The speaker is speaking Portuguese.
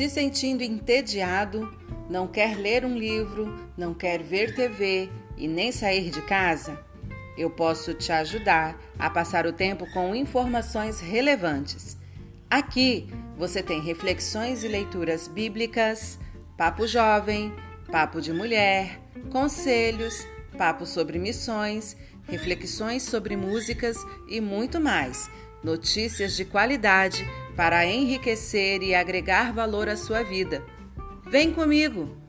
Se sentindo entediado, não quer ler um livro, não quer ver TV e nem sair de casa? Eu posso te ajudar a passar o tempo com informações relevantes. Aqui você tem reflexões e leituras bíblicas, papo jovem, papo de mulher, conselhos, papo sobre missões, reflexões sobre músicas e muito mais. Notícias de qualidade para enriquecer e agregar valor à sua vida. Vem comigo!